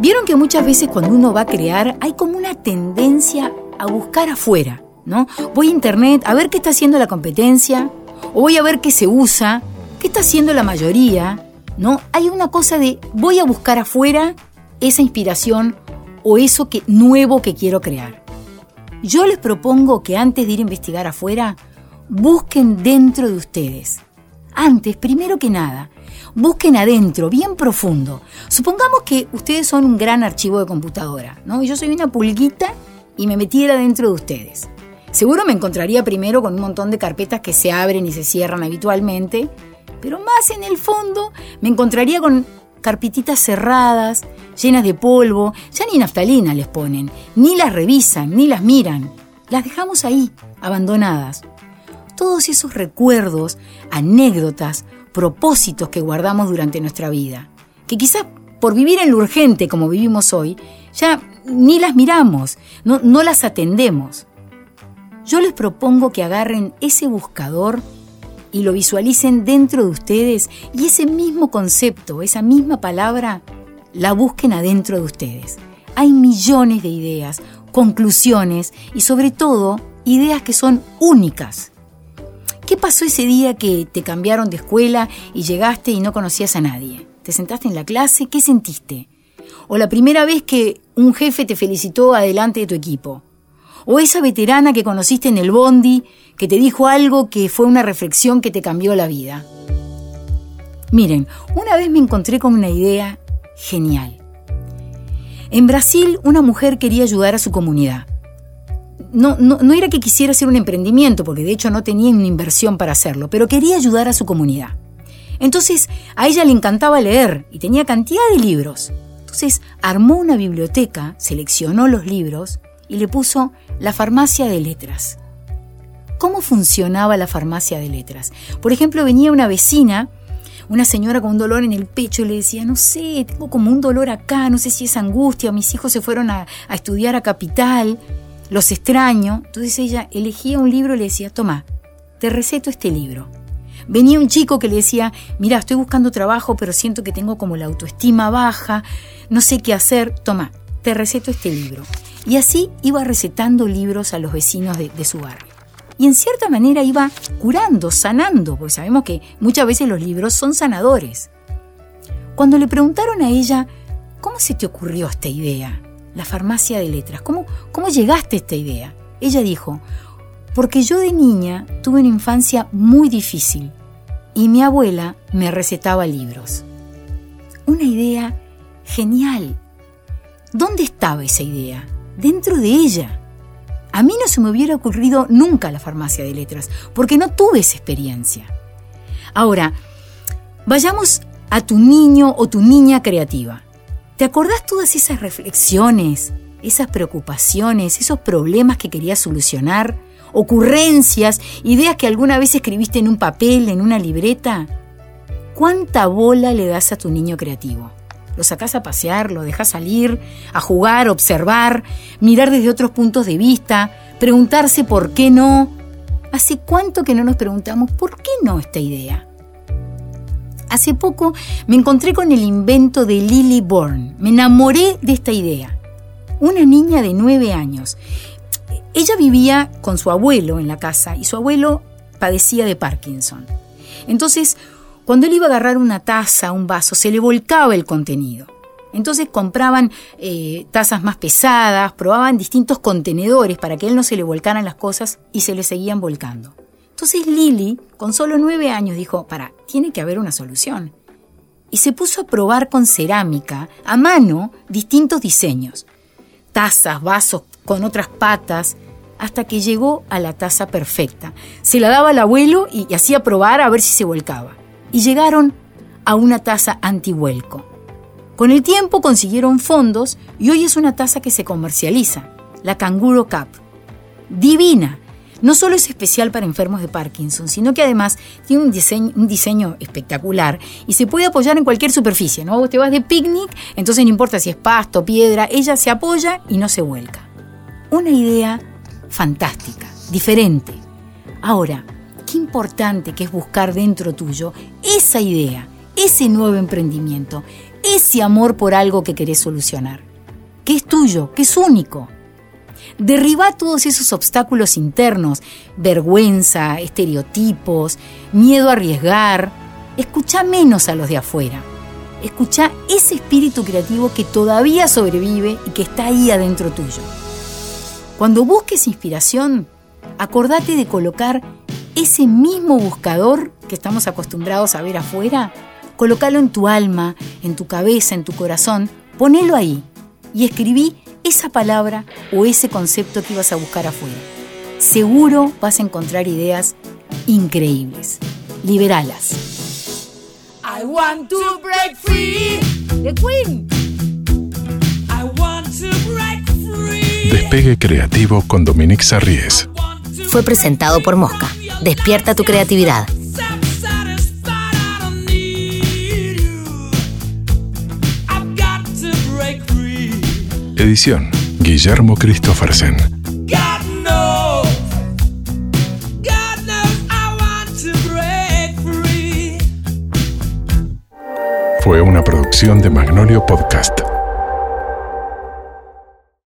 Vieron que muchas veces cuando uno va a crear hay como una tendencia a buscar afuera, ¿no? Voy a internet a ver qué está haciendo la competencia, o voy a ver qué se usa, qué está haciendo la mayoría, ¿no? Hay una cosa de voy a buscar afuera esa inspiración o eso que, nuevo que quiero crear. Yo les propongo que antes de ir a investigar afuera, busquen dentro de ustedes. Antes, primero que nada, busquen adentro, bien profundo. Supongamos que ustedes son un gran archivo de computadora, ¿no? Y yo soy una pulguita y me metiera dentro de ustedes. Seguro me encontraría primero con un montón de carpetas que se abren y se cierran habitualmente, pero más en el fondo me encontraría con carpetitas cerradas, llenas de polvo, ya ni naftalina les ponen, ni las revisan, ni las miran. Las dejamos ahí, abandonadas. Todos esos recuerdos, anécdotas, propósitos que guardamos durante nuestra vida, que quizás por vivir en lo urgente como vivimos hoy, ya ni las miramos, no, no las atendemos. Yo les propongo que agarren ese buscador y lo visualicen dentro de ustedes y ese mismo concepto, esa misma palabra, la busquen adentro de ustedes. Hay millones de ideas, conclusiones y sobre todo ideas que son únicas. ¿Qué pasó ese día que te cambiaron de escuela y llegaste y no conocías a nadie? ¿Te sentaste en la clase? ¿Qué sentiste? ¿O la primera vez que un jefe te felicitó adelante de tu equipo? ¿O esa veterana que conociste en el bondi que te dijo algo que fue una reflexión que te cambió la vida? Miren, una vez me encontré con una idea genial. En Brasil una mujer quería ayudar a su comunidad. No, no, no, era que quisiera hacer un emprendimiento, porque de hecho no tenía una inversión para hacerlo, pero quería ayudar a su comunidad. Entonces a ella le encantaba leer y tenía cantidad de libros. Entonces armó una biblioteca, seleccionó los libros y le puso la farmacia de letras. ¿Cómo funcionaba la farmacia de letras? Por ejemplo, venía una vecina, una señora con un dolor en el pecho y le decía, no sé, tengo como un dolor acá, no sé si es angustia, mis hijos se fueron a, a estudiar a Capital, los extraño. Entonces ella elegía un libro y le decía, toma, te receto este libro. Venía un chico que le decía, mira, estoy buscando trabajo, pero siento que tengo como la autoestima baja, no sé qué hacer, toma, te receto este libro. Y así iba recetando libros a los vecinos de, de, su barrio. Y en cierta manera iba curando, sanando, porque sabemos que muchas veces los libros son sanadores. Cuando le preguntaron a ella, ¿cómo se te ocurrió esta idea? La farmacia de letras, ¿cómo, cómo llegaste a esta idea? Ella dijo, porque yo de niña tuve una infancia muy difícil y mi abuela me recetaba libros. Una idea genial. ¿Dónde estaba esa idea? Dentro de ella. A mí no se me hubiera ocurrido nunca la farmacia de letras, porque no tuve esa experiencia. Ahora, vayamos a tu niño o tu niña creativa. ¿Te acordás todas esas reflexiones, esas preocupaciones, esos problemas que querías solucionar? ocurrencias, ideas que alguna vez escribiste en un papel, en una libreta? ¿Cuánta bola le das a tu niño creativo? Lo sacás a pasear, lo dejas salir, a jugar, observar, mirar desde otros puntos de vista, preguntarse por qué no. ¿Hace cuánto que no nos preguntamos por qué no esta idea? Hace poco me encontré con el invento de Lily Bourne. Me enamoré de esta idea. Una niña de nueve años ella vivía con su abuelo en la casa y su abuelo padecía de Parkinson. Entonces, cuando él iba a agarrar una taza, un vaso, se le volcaba el contenido. Entonces compraban eh, tazas más pesadas, probaban distintos contenedores para que él no se le volcaran las cosas y se le seguían volcando. Entonces Lily, con solo nueve años, dijo, para, tiene que haber una solución. Y se puso a probar con cerámica, a mano, distintos diseños. Tazas, vasos con otras patas, hasta que llegó a la taza perfecta. Se la daba al abuelo y, hacía probar a ver si se volcaba. Y llegaron a una taza antivuelco. Con el tiempo consiguieron fondos y hoy es una taza que se comercializa, la Canguro Cup. Divina. No solo es especial para enfermos de Parkinson, sino que además tiene un diseño, espectacular y se puede apoyar en cualquier superficie. ¿no? Vos te vas de picnic, entonces no importa si es pasto, piedra, ella se apoya y no se vuelca. Una idea fantástica, diferente. Ahora, qué importante que es buscar dentro tuyo esa idea, ese nuevo emprendimiento, ese amor por algo que querés solucionar, que es tuyo, que es único. Derriba todos esos obstáculos internos, vergüenza, estereotipos, miedo a arriesgar. Escucha menos a los de afuera. Escucha ese espíritu creativo que todavía sobrevive y que está ahí adentro tuyo. Cuando busques inspiración, acordate de colocar ese mismo buscador que estamos acostumbrados a ver afuera colócalo en tu alma, en tu cabeza, en tu corazón, ponelo ahí y escribí esa palabra o ese concepto que ibas a buscar afuera. Seguro vas a encontrar ideas increíbles. Liberalas. I want to break free. The Queen. I want to break free. Despegue creativo con Dominique Sarries. Fue presentado por Mosca. Despierta tu creatividad. Edición Guillermo Christophersen. Fue una producción de Magnolio Podcast.